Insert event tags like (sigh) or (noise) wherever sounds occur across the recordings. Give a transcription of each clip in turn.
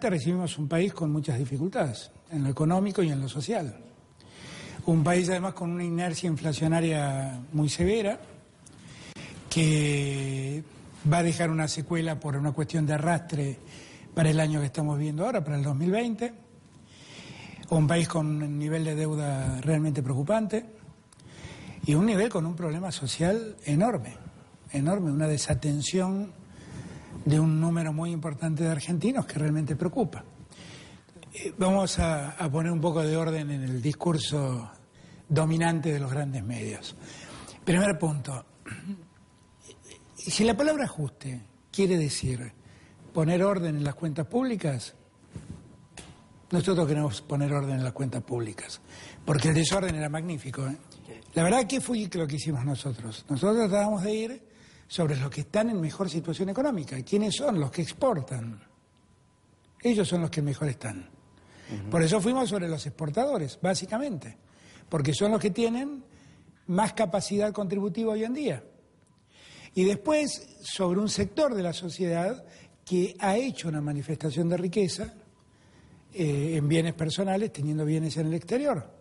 recibimos un país con muchas dificultades, en lo económico y en lo social. Un país además con una inercia inflacionaria muy severa, que va a dejar una secuela por una cuestión de arrastre para el año que estamos viendo ahora, para el 2020. Un país con un nivel de deuda realmente preocupante y un nivel con un problema social enorme, enorme, una desatención de un número muy importante de argentinos que realmente preocupa. Eh, vamos a, poner un poco de orden en el discurso dominante de los grandes medios. Primer punto. Si la palabra ajuste quiere decir poner orden en las cuentas públicas, nosotros queremos poner orden en las cuentas públicas, porque el desorden era magnífico. ¿eh? La verdad que fue lo que hicimos nosotros. Nosotros tratábamos de ir sobre los que están en mejor situación económica. ¿Quiénes son? Los que exportan. Ellos son los que mejor están. Por eso fuimos sobre los exportadores, básicamente, porque son los que tienen más capacidad contributiva hoy en día. Y después sobre un sector de la sociedad que ha hecho una manifestación de riqueza eh, en bienes personales, teniendo bienes en el exterior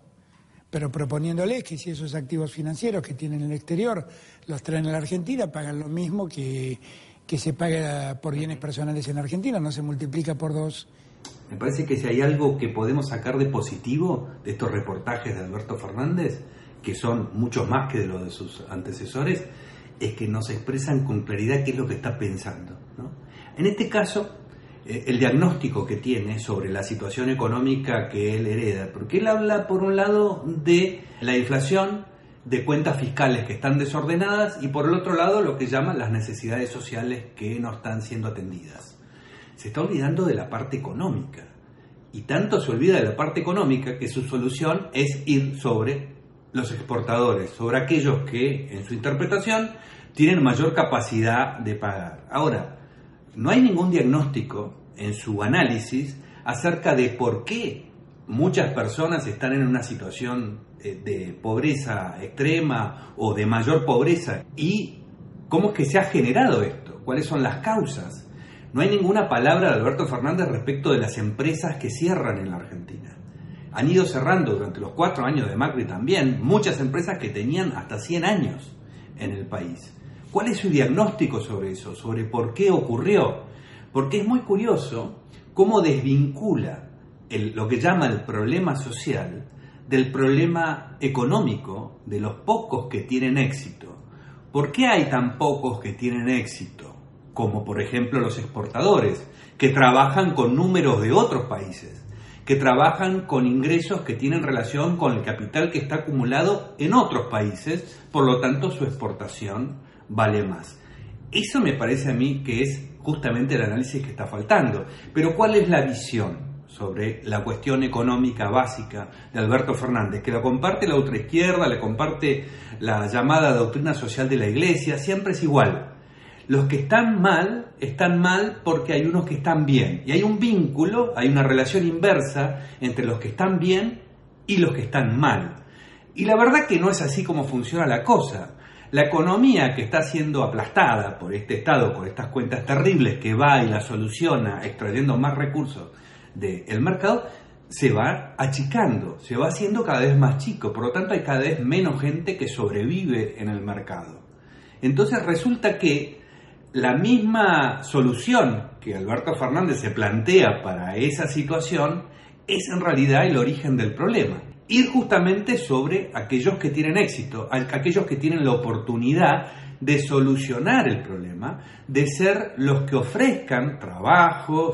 pero proponiéndoles que si esos activos financieros que tienen en el exterior los traen a la Argentina, pagan lo mismo que, que se paga por bienes personales en Argentina, no se multiplica por dos. Me parece que si hay algo que podemos sacar de positivo de estos reportajes de Alberto Fernández, que son muchos más que de los de sus antecesores, es que nos expresan con claridad qué es lo que está pensando. ¿no? En este caso, el diagnóstico que tiene sobre la situación económica que él hereda, porque él habla por un lado de la inflación, de cuentas fiscales que están desordenadas y por el otro lado lo que llaman las necesidades sociales que no están siendo atendidas. Se está olvidando de la parte económica y tanto se olvida de la parte económica que su solución es ir sobre los exportadores, sobre aquellos que en su interpretación tienen mayor capacidad de pagar. Ahora, no hay ningún diagnóstico en su análisis acerca de por qué muchas personas están en una situación eh, de pobreza extrema o de mayor pobreza y cómo es que se ha generado esto, cuáles son las causas. No hay ninguna palabra de Alberto Fernández respecto de las empresas que cierran en la Argentina. Han ido cerrando durante los cuatro años de Macri también muchas empresas que tenían hasta 100 años en el país. ¿Cuál es su diagnóstico sobre eso? ¿Sobre por qué ocurrió? Porque es muy curioso cómo desvincula lo que llama el problema social del problema económico de los pocos que tienen éxito. ¿Por qué hay tan pocos que tienen éxito? Como por ejemplo los exportadores, que trabajan con números de otros países, que trabajan con ingresos que tienen relación con el capital que está acumulado en otros países, por lo tanto su exportación vale más. Eso me parece a mí que es justamente el análisis que está faltando. Pero ¿cuál es la visión sobre la cuestión económica básica de Alberto Fernández? Que lo comparte la izquierda, le comparte la llamada doctrina social de la Iglesia, siempre es igual. Los que están mal, están mal porque hay unos que están bien. Y hay un vínculo, hay una relación inversa entre los que están bien y los que están mal. Y la verdad que no es así como funciona la cosa. La economía que está siendo aplastada por este Estado, por estas cuentas terribles que va y la soluciona extrayendo más recursos del mercado, se va achicando, se va haciendo cada vez más chico, por lo tanto hay cada vez menos gente que sobrevive en el mercado. Entonces resulta que la misma solución que Alberto Fernández se plantea para esa situación es en realidad el origen del problema ir justamente sobre aquellos que tienen éxito, aquellos que tienen la oportunidad de solucionar el problema, de ser los que ofrezcan trabajo,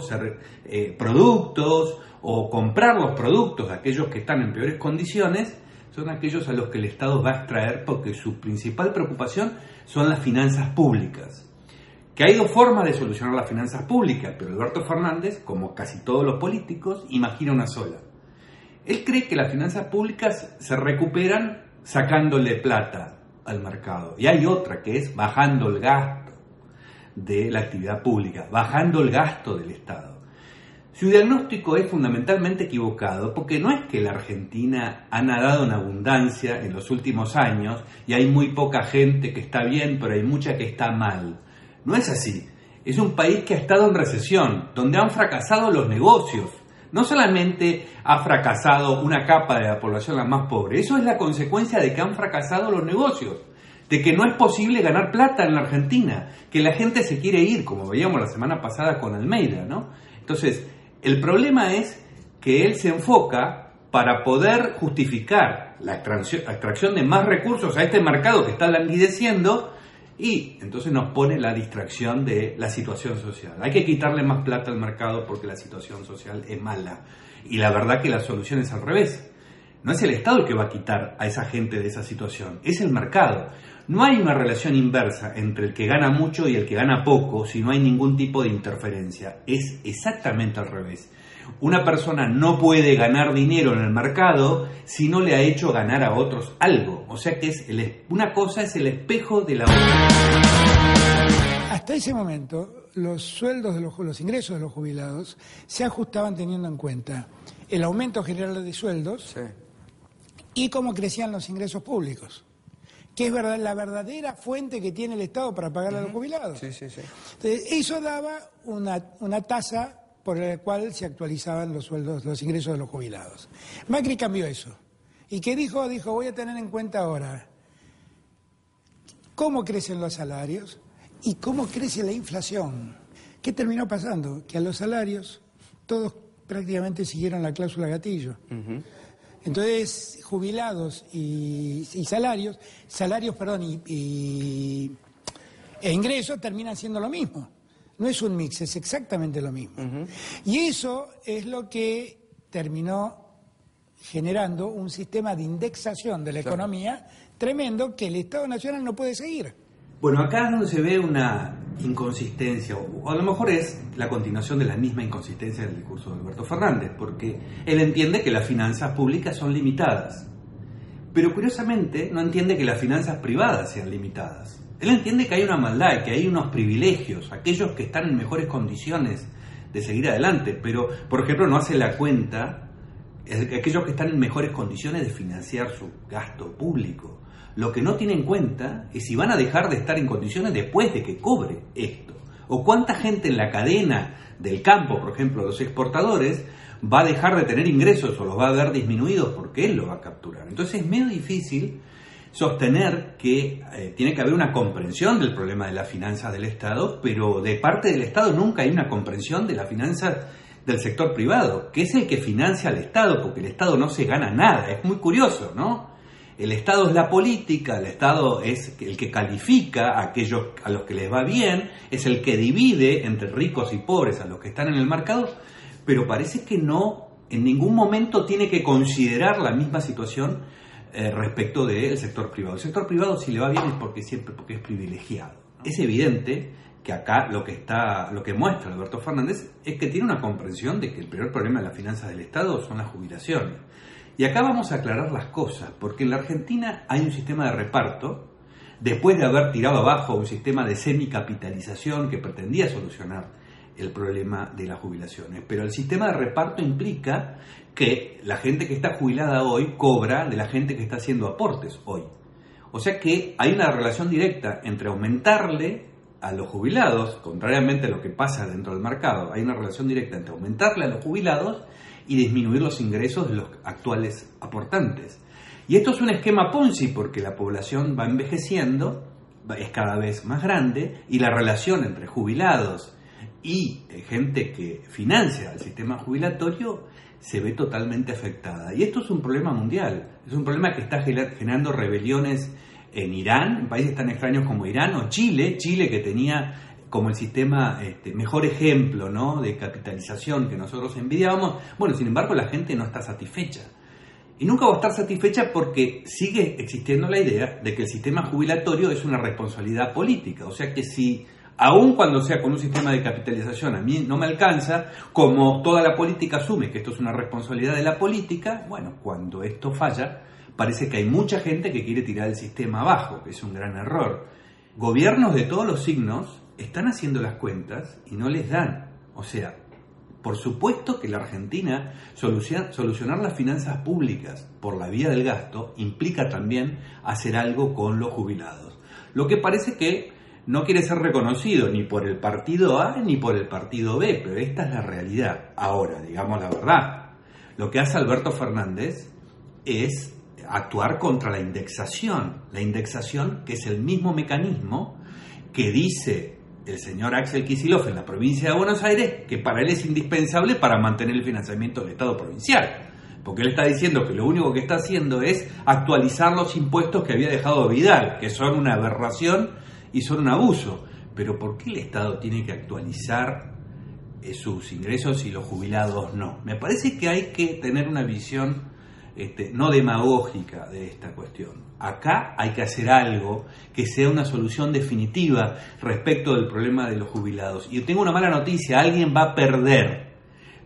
eh, productos o comprar los productos de aquellos que están en peores condiciones, son aquellos a los que el Estado va a extraer porque su principal preocupación son las finanzas públicas. Que hay dos formas de solucionar las finanzas públicas, pero Alberto Fernández, como casi todos los políticos, imagina una sola él cree que las finanzas públicas se recuperan sacándole plata al mercado. Y hay otra que es bajando el gasto de la actividad pública, bajando el gasto del Estado. Su diagnóstico es fundamentalmente equivocado porque no es que la Argentina ha nadado en abundancia en los últimos años y hay muy poca gente que está bien, pero hay mucha que está mal. No es así. es un país que ha estado en recesión, donde han fracasado los negocios. No solamente ha fracasado una capa de la población la más pobre, eso es la consecuencia de que han fracasado los negocios, de que no es posible ganar plata en la Argentina, que la gente se quiere ir, como veíamos la semana pasada con Almeida, ¿no? Entonces, el problema es que él se enfoca para poder justificar la extracción, de más recursos a este mercado que está languideciendo y entonces nos pone la distracción de la situación social. Hay que quitarle más plata al mercado porque la situación social es mala. Y la verdad que la solución es al revés. No es el Estado el que va a quitar a esa gente de esa situación, es el mercado. No hay una relación inversa entre el que gana mucho y el que gana poco si no hay ningún tipo de interferencia. Es exactamente al revés. Una persona no puede ganar dinero en el mercado si no le ha hecho ganar a otros algo. O sea que es una cosa es el espejo de la otra. Hasta ese momento, los sueldos de los, los ingresos de los jubilados se ajustaban teniendo en cuenta el aumento general de sueldos y cómo crecían los ingresos públicos que es verdad, la verdadera fuente que tiene el Estado para pagar a los jubilados. Entonces, eso daba una, una tasa por el cual se actualizaban los sueldos, los ingresos de los jubilados. Macri cambió eso. ¿Y qué dijo? Dijo, voy a tener en cuenta ahora cómo crecen los salarios y cómo crece la inflación. ¿Qué terminó pasando? Que a los salarios todos prácticamente siguieron la cláusula gatillo. Entonces, jubilados y, salarios, salarios, perdón, y, e ingresos terminan siendo lo mismo. No es un mix, es exactamente lo mismo. Y eso es lo que terminó generando un sistema de indexación de la economía tremendo que el Estado Nacional no puede seguir. Bueno, acá es donde se ve una inconsistencia, o a lo mejor es la continuación de la misma inconsistencia del discurso de Alberto Fernández, porque él entiende que las finanzas públicas son limitadas, pero curiosamente no entiende que las finanzas privadas sean limitadas. Él entiende que hay una maldad, que hay unos privilegios, aquellos que están en mejores condiciones de seguir adelante, pero, por ejemplo, no hace la cuenta aquellos que están en mejores condiciones de financiar su gasto público. Lo que no tiene en cuenta es si van a dejar de estar en condiciones después de que cobre esto. O cuánta gente en la cadena del campo, por ejemplo, los exportadores, va a dejar de tener ingresos o los va a ver disminuidos porque él lo va a capturar. Entonces es medio difícil sostener que eh, tiene que haber una comprensión del problema de las finanzas del Estado, pero de parte del Estado nunca hay una comprensión de las finanzas del sector privado, que es el que financia al Estado, porque el Estado no se gana nada. Es muy curioso, ¿no? El Estado es la política, el Estado es el que califica a aquellos a los que les va bien, es el que divide entre ricos y pobres a los que están en el mercado, pero parece que no, en ningún momento tiene que considerar la misma situación eh, respecto del sector privado. El sector privado si le va bien es porque siempre porque es privilegiado. Es evidente que acá lo que está, lo que muestra Alberto Fernández es que tiene una comprensión de que el peor problema de las finanzas del Estado son las jubilaciones. Y acá vamos a aclarar las cosas, porque en la Argentina hay un sistema de reparto, después de haber tirado abajo un sistema de semicapitalización que pretendía solucionar el problema de las jubilaciones. Pero el sistema de reparto implica que la gente que está jubilada hoy cobra de la gente que está haciendo aportes hoy. O sea que hay una relación directa entre aumentarle a los jubilados, contrariamente a lo que pasa dentro del mercado, hay una relación directa entre aumentarle a los jubilados y disminuir los ingresos de los actuales aportantes. Y esto es un esquema Ponzi porque la población va envejeciendo, es cada vez más grande y la relación entre jubilados y eh, gente que financia el sistema jubilatorio se ve totalmente afectada. Y esto es un problema mundial, es un problema que está generando rebeliones en Irán, en países tan extraños como Irán o Chile, Chile que tenía como el sistema este, mejor ejemplo ¿no? de capitalización que nosotros envidiábamos, bueno, sin embargo la gente no está satisfecha. Y nunca va a estar satisfecha porque sigue existiendo la idea de que el sistema jubilatorio es una responsabilidad política. O sea que si aun cuando sea con un sistema de capitalización, a mí no me alcanza, como toda la política asume que esto es una responsabilidad de la política, bueno, cuando esto falla, parece que hay mucha gente que quiere tirar el sistema abajo, que es un gran error. Gobiernos de todos los signos están haciendo las cuentas y no les dan. O sea, por supuesto que la Argentina solucionar las finanzas públicas por la vía del gasto implica también hacer algo con los jubilados. Lo que parece que no quiere ser reconocido ni por el partido A ni por el partido B, pero esta es la realidad. Ahora, digamos la verdad, lo que hace Alberto Fernández es actuar contra la indexación. La indexación, que es el mismo mecanismo que dice el señor Axel Kicillof en la provincia de Buenos Aires, que para él es indispensable para mantener el financiamiento del Estado provincial. Porque él está diciendo que lo único que está haciendo es actualizar los impuestos que había dejado Vidal, que son una aberración y son un abuso. Pero ¿por qué el Estado tiene que actualizar eh, sus ingresos y los jubilados no? Me parece que hay que tener una visión este, no demagógica de esta cuestión. Acá hay que hacer algo que sea una solución definitiva respecto del problema de los jubilados. Y tengo una mala noticia, alguien va a perder.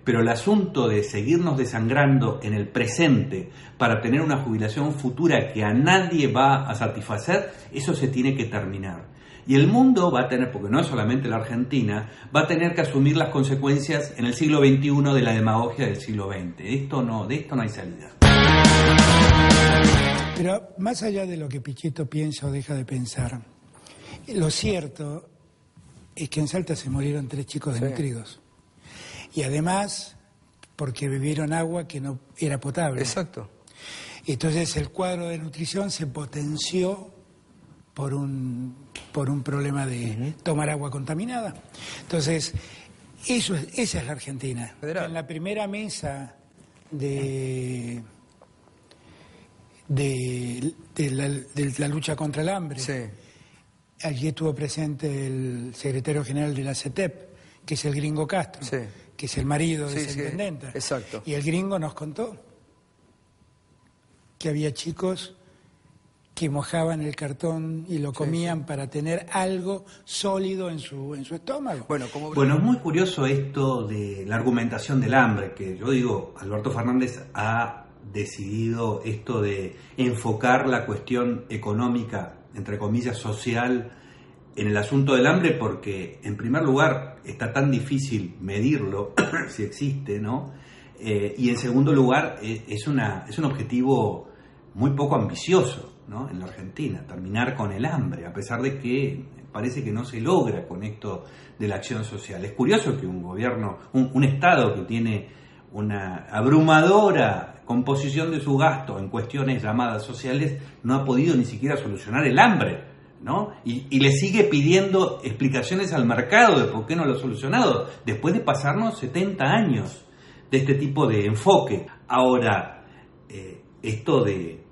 Pero el asunto de seguirnos desangrando en el presente para tener una jubilación futura que a nadie va a satisfacer, eso se tiene que terminar. Y el mundo va a tener, porque no es solamente la Argentina, va a tener que asumir las consecuencias en el siglo XXI de la demagogia del siglo XX. Esto no, de esto no hay salida. Pero más allá de lo que Pichetto piensa o deja de pensar, lo cierto es que en Salta se murieron tres chicos desnutridos. Y además, porque bebieron agua que no era potable. Exacto. Entonces el cuadro de nutrición se potenció por un, por un problema de tomar agua contaminada. Entonces, eso esa es la Argentina. En la primera mesa de de, la, lucha contra el hambre. Allí estuvo presente el secretario general de la CETEP, que es el gringo Castro, que es el marido de esa intendenta. Exacto. Y el gringo nos contó que había chicos que mojaban el cartón y lo comían para tener algo sólido en su, en su estómago. Bueno, como... bueno, es muy curioso esto de la argumentación del hambre, que yo digo, Alberto Fernández ha decidido esto de enfocar la cuestión económica, entre comillas, social, en el asunto del hambre porque, en primer lugar, está tan difícil medirlo, (coughs) si existe, ¿no? Eh, y en segundo lugar, e, es, una, es un objetivo muy poco ambicioso, ¿no? En la Argentina, terminar con el hambre, a pesar de que parece que no se logra con esto de la acción social. Es curioso que un gobierno, un, Estado que tiene una abrumadora composición de su gasto en cuestiones llamadas sociales no ha podido ni siquiera solucionar el hambre, ¿no? Y, le sigue pidiendo explicaciones al mercado de por qué no lo ha solucionado, después de pasarnos 70 años de este tipo de enfoque. Ahora, eh, esto de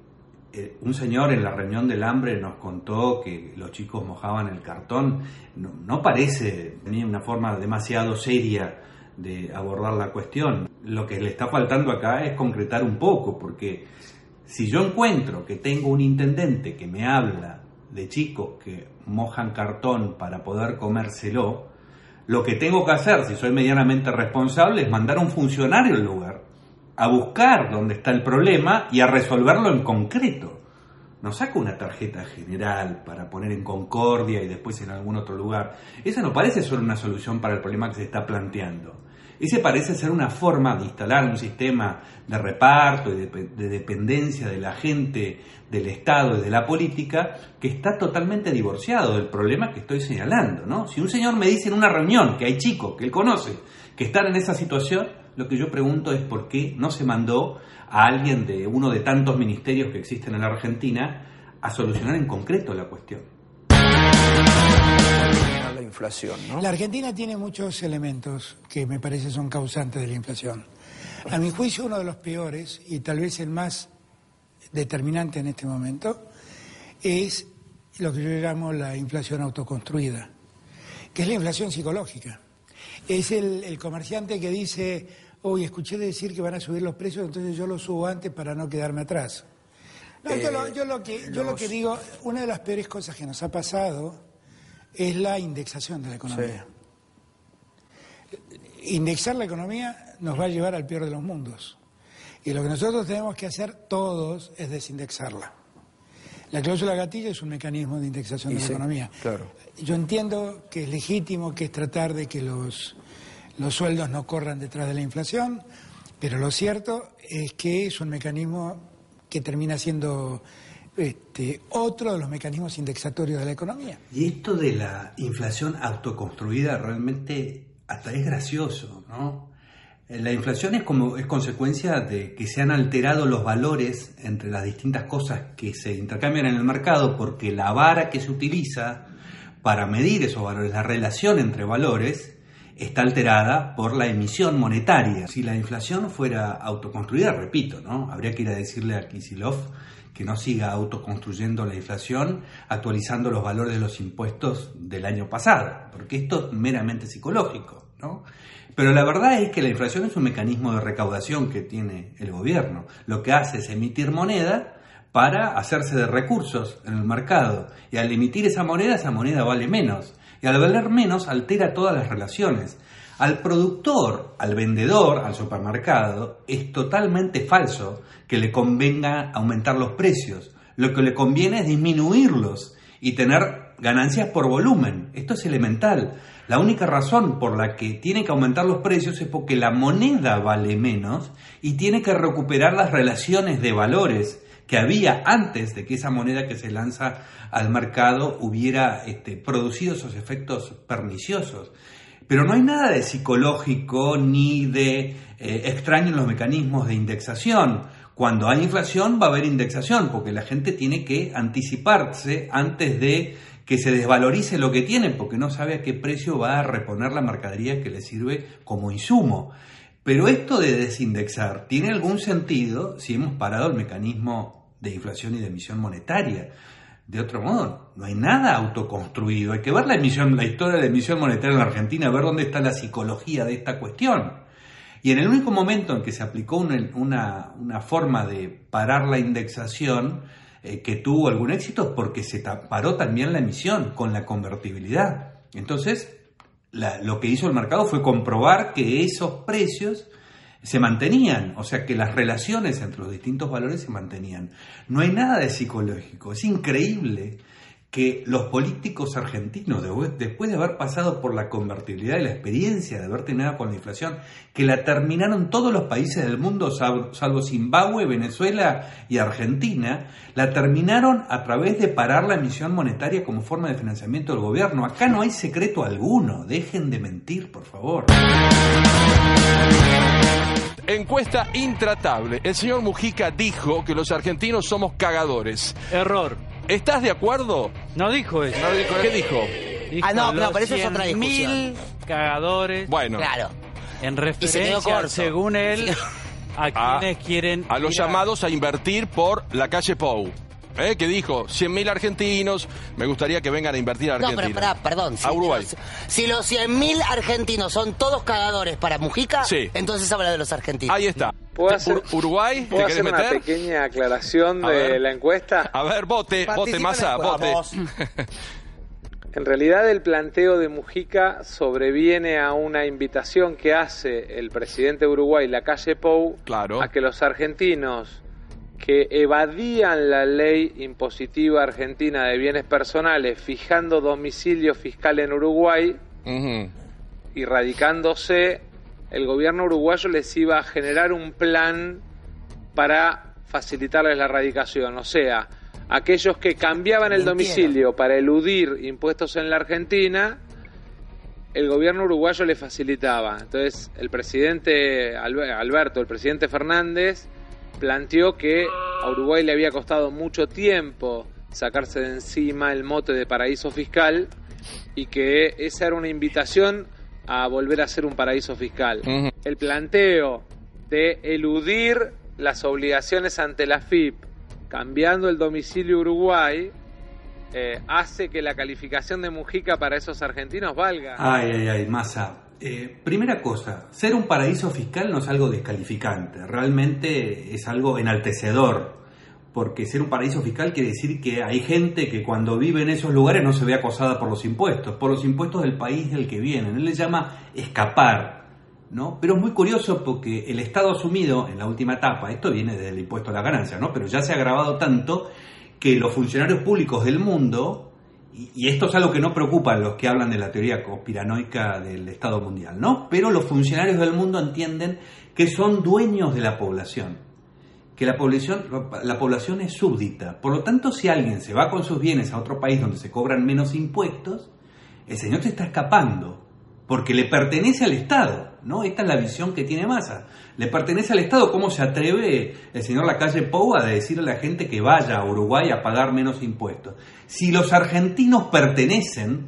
eh, un señor en la reunión del hambre nos contó que los chicos mojaban el cartón, no, no parece ni una forma demasiado seria de abordar la cuestión. Lo que le está faltando acá es concretar un poco, porque si yo encuentro que tengo un intendente que me habla de chicos que mojan cartón para poder comérselo, lo que tengo que hacer, si soy medianamente responsable, es mandar a un funcionario al lugar, a buscar dónde está el problema y a resolverlo en concreto. No saco una tarjeta general para poner en Concordia y después en algún otro lugar. Esa no parece ser una solución para el problema que se está planteando. Ese parece ser una forma de instalar un sistema de reparto y de, dependencia de la gente, del Estado y de la política que está totalmente divorciado del problema que estoy señalando. ¿no? Si un señor me dice en una reunión que hay chicos que él conoce que están en esa situación, lo que yo pregunto es por qué no se mandó a alguien de uno de tantos ministerios que existen en la Argentina a solucionar en concreto la cuestión inflación. La Argentina tiene muchos elementos que me parece son causantes de la inflación. A mi juicio uno de los peores y tal vez el más determinante en este momento es lo que yo llamo la inflación autoconstruida, que es la inflación psicológica. Es el, comerciante que dice, hoy escuché decir que van a subir los precios, entonces yo los subo antes para no quedarme atrás. yo, lo, eh, que, yo lo que digo, una de las peores cosas que nos ha pasado es la indexación de la economía. Indexar la economía nos va a llevar al peor de los mundos. Y lo que nosotros tenemos que hacer todos es desindexarla. La cláusula gatillo es un mecanismo de indexación de la economía. Claro. Yo entiendo que es legítimo, que es tratar de que los, los sueldos no corran detrás de la inflación, pero lo cierto es que es un mecanismo que termina siendo este, otro de los mecanismos indexatorios de la economía. Y esto de la inflación autoconstruida realmente hasta es gracioso, ¿no? La inflación es como es consecuencia de que se han alterado los valores entre las distintas cosas que se intercambian en el mercado porque la vara que se utiliza para medir esos valores, la relación entre valores, está alterada por la emisión monetaria. Si la inflación fuera autoconstruida, repito, ¿no? Habría que ir a decirle a Kisilov que no siga autoconstruyendo la inflación, actualizando los valores de los impuestos del año pasado, porque esto es meramente psicológico, ¿no? Pero la verdad es que la inflación es un mecanismo de recaudación que tiene el gobierno. Lo que hace es emitir moneda para hacerse de recursos en el mercado. Y al emitir esa moneda, esa moneda vale menos. Y al valer menos, altera todas las relaciones. Al productor, al vendedor, al supermercado, es totalmente falso que le convenga aumentar los precios. Lo que le conviene es disminuirlos y tener ganancias por volumen. Esto es elemental. La única razón por la que tiene que aumentar los precios es porque la moneda vale menos y tiene que recuperar las relaciones de valores que había antes de que esa moneda que se lanza al mercado hubiera este, producido esos efectos perniciosos. Pero no hay nada de psicológico ni de eh, extraño en los mecanismos de indexación. Cuando hay inflación va a haber indexación, porque la gente tiene que anticiparse antes de que se desvalorice lo que tiene, porque no sabe a qué precio va a reponer la mercadería que le sirve como insumo. Pero esto de desindexar tiene algún sentido si hemos parado el mecanismo de inflación y de emisión monetaria. De otro modo, no hay nada autoconstruido. Hay que ver la emisión, la historia de la emisión monetaria en la Argentina, ver dónde está la psicología de esta cuestión. Y en el único momento en que se aplicó una, una, forma de parar la indexación eh, que tuvo algún éxito porque se paró también la emisión con la convertibilidad. Entonces, lo que hizo el mercado fue comprobar que esos precios se mantenían, o sea que las relaciones entre los distintos valores se mantenían. No hay nada de psicológico, es increíble que los políticos argentinos, después de haber pasado por la convertibilidad y la experiencia de haber terminado con la inflación, que la terminaron todos los países del mundo, salvo Zimbabue, Venezuela y Argentina, la terminaron a través de parar la emisión monetaria como forma de financiamiento del gobierno. Acá no hay secreto alguno, dejen de mentir, por favor. Encuesta intratable. El señor Mujica dijo que los argentinos somos cagadores. Error. ¿Estás de acuerdo? No dijo eso. No dijo ¿Qué dijo? ah, no, no, pero eso es otra discusión. Mil cagadores. Bueno. Claro. En referencia, según él, (laughs) a quienes quieren... A los llamados a invertir por la calle Pou. ¿Eh? que dijo 100.000 argentinos, me gustaría que vengan a invertir a Argentina. No, pero perdón. Si a Uruguay. si los 100.000 argentinos son todos cagadores para Mujica, sí. entonces habla de los argentinos. Ahí está. Hacer, Uruguay, ¿puedo hacer una pequeña aclaración de la encuesta? A ver, vote, vote, masa, vote. (laughs) En realidad el planteo de Mujica sobreviene a una invitación que hace el presidente de Uruguay, la calle Pou, claro. a que los argentinos que evadían la ley impositiva argentina de bienes personales fijando domicilio fiscal en Uruguay y radicándose, el gobierno uruguayo les iba a generar un plan para facilitarles la radicación. O sea, aquellos que cambiaban el domicilio para eludir impuestos en la Argentina, el gobierno uruguayo les facilitaba. Entonces, el presidente Alberto, el presidente Fernández, planteó que a Uruguay le había costado mucho tiempo sacarse de encima el mote de paraíso fiscal y que esa era una invitación a volver a ser un paraíso fiscal. El planteo de eludir las obligaciones ante la FIP cambiando el domicilio Uruguay eh, hace que la calificación de Mujica para esos argentinos valga. Ay, ay, ay, masa. Eh, primera cosa, ser un paraíso fiscal no es algo descalificante, realmente es algo enaltecedor, porque ser un paraíso fiscal quiere decir que hay gente que cuando vive en esos lugares no se ve acosada por los impuestos, por los impuestos del país del que vienen. Él le llama escapar, ¿no? Pero es muy curioso porque el Estado asumido en la última etapa, esto viene del impuesto a la ganancia, ¿no? Pero ya se ha agravado tanto que los funcionarios públicos del mundo y, esto es algo que no preocupa a los que hablan de la teoría conspiranoica del Estado mundial, ¿no? Pero los funcionarios del mundo entienden que son dueños de la población, que la población, la población es súbdita. Por lo tanto, si alguien se va con sus bienes a otro país donde se cobran menos impuestos, el señor se está escapando porque le pertenece al Estado, ¿no? Esta es la visión que tiene Massa. Le pertenece al Estado. ¿Cómo se atreve el señor Lacalle Pou a decirle a la gente que vaya a Uruguay a pagar menos impuestos? Si los argentinos pertenecen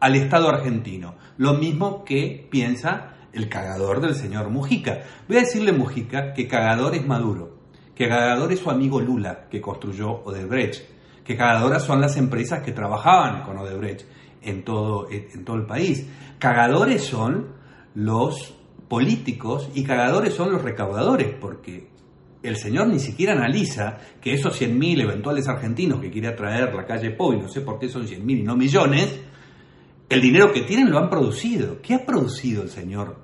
al Estado argentino, lo mismo que piensa el cagador del señor Mujica. Voy a decirle Mujica que cagador es Maduro, que cagador es su amigo Lula, que construyó Odebrecht, que cagadoras son las empresas que trabajaban con Odebrecht en todo, en todo el país. Cagadores son los políticos y cagadores son los recaudadores, porque el señor ni siquiera analiza que esos 100.000 eventuales argentinos que quiere atraer la calle Po, y no sé por qué son 100.000 y no millones, el dinero que tienen lo han producido. ¿Qué ha producido el señor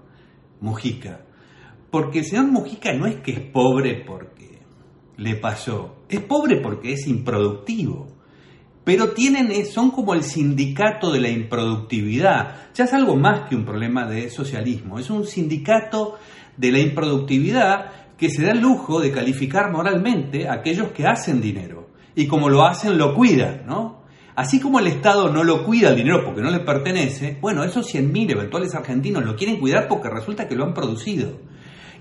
Mujica? Porque el señor Mujica no es que es pobre porque le pasó, es pobre porque es improductivo pero tienen, eh, son como el sindicato de la improductividad. Ya es algo más que un problema de socialismo, es un sindicato de la improductividad que se da el lujo de calificar moralmente a aquellos que hacen dinero. Y como lo hacen, lo cuidan, ¿no? Así como el Estado no lo cuida el dinero porque no le pertenece, bueno, esos 100.000 eventuales argentinos lo quieren cuidar porque resulta que lo han producido.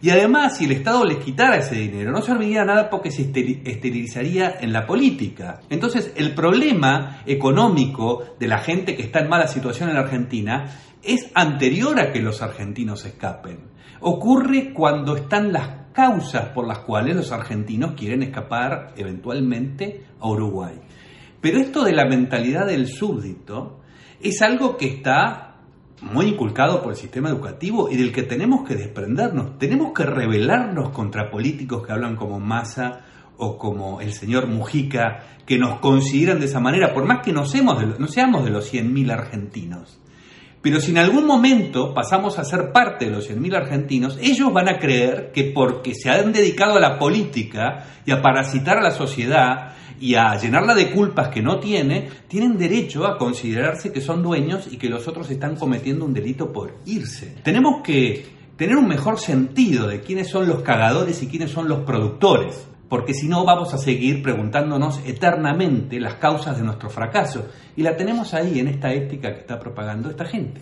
Y además, si el Estado les quitara ese dinero, no serviría nada porque se esterilizaría en la política. Entonces, el problema económico de la gente que está en mala situación en Argentina es anterior a que los argentinos escapen. Ocurre cuando están las causas por las cuales los argentinos quieren escapar eventualmente a Uruguay. Pero esto de la mentalidad del súbdito es algo que está muy inculcado por el sistema educativo y del que tenemos que desprendernos. Tenemos que rebelarnos contra políticos que hablan como Massa o como el señor Mujica, que nos consideran de esa manera, por más que no seamos de, no seamos de los 100.000 argentinos. Pero si en algún momento pasamos a ser parte de los 100.000 argentinos, ellos van a creer que porque se han dedicado a la política y a parasitar a la sociedad y a llenarla de culpas que no tiene, tienen derecho a considerarse que son dueños y que los otros están cometiendo un delito por irse. Tenemos que tener un mejor sentido de quiénes son los cagadores y quiénes son los productores, porque si no vamos a seguir preguntándonos eternamente las causas de nuestro fracaso, y la tenemos ahí en esta ética que está propagando esta gente.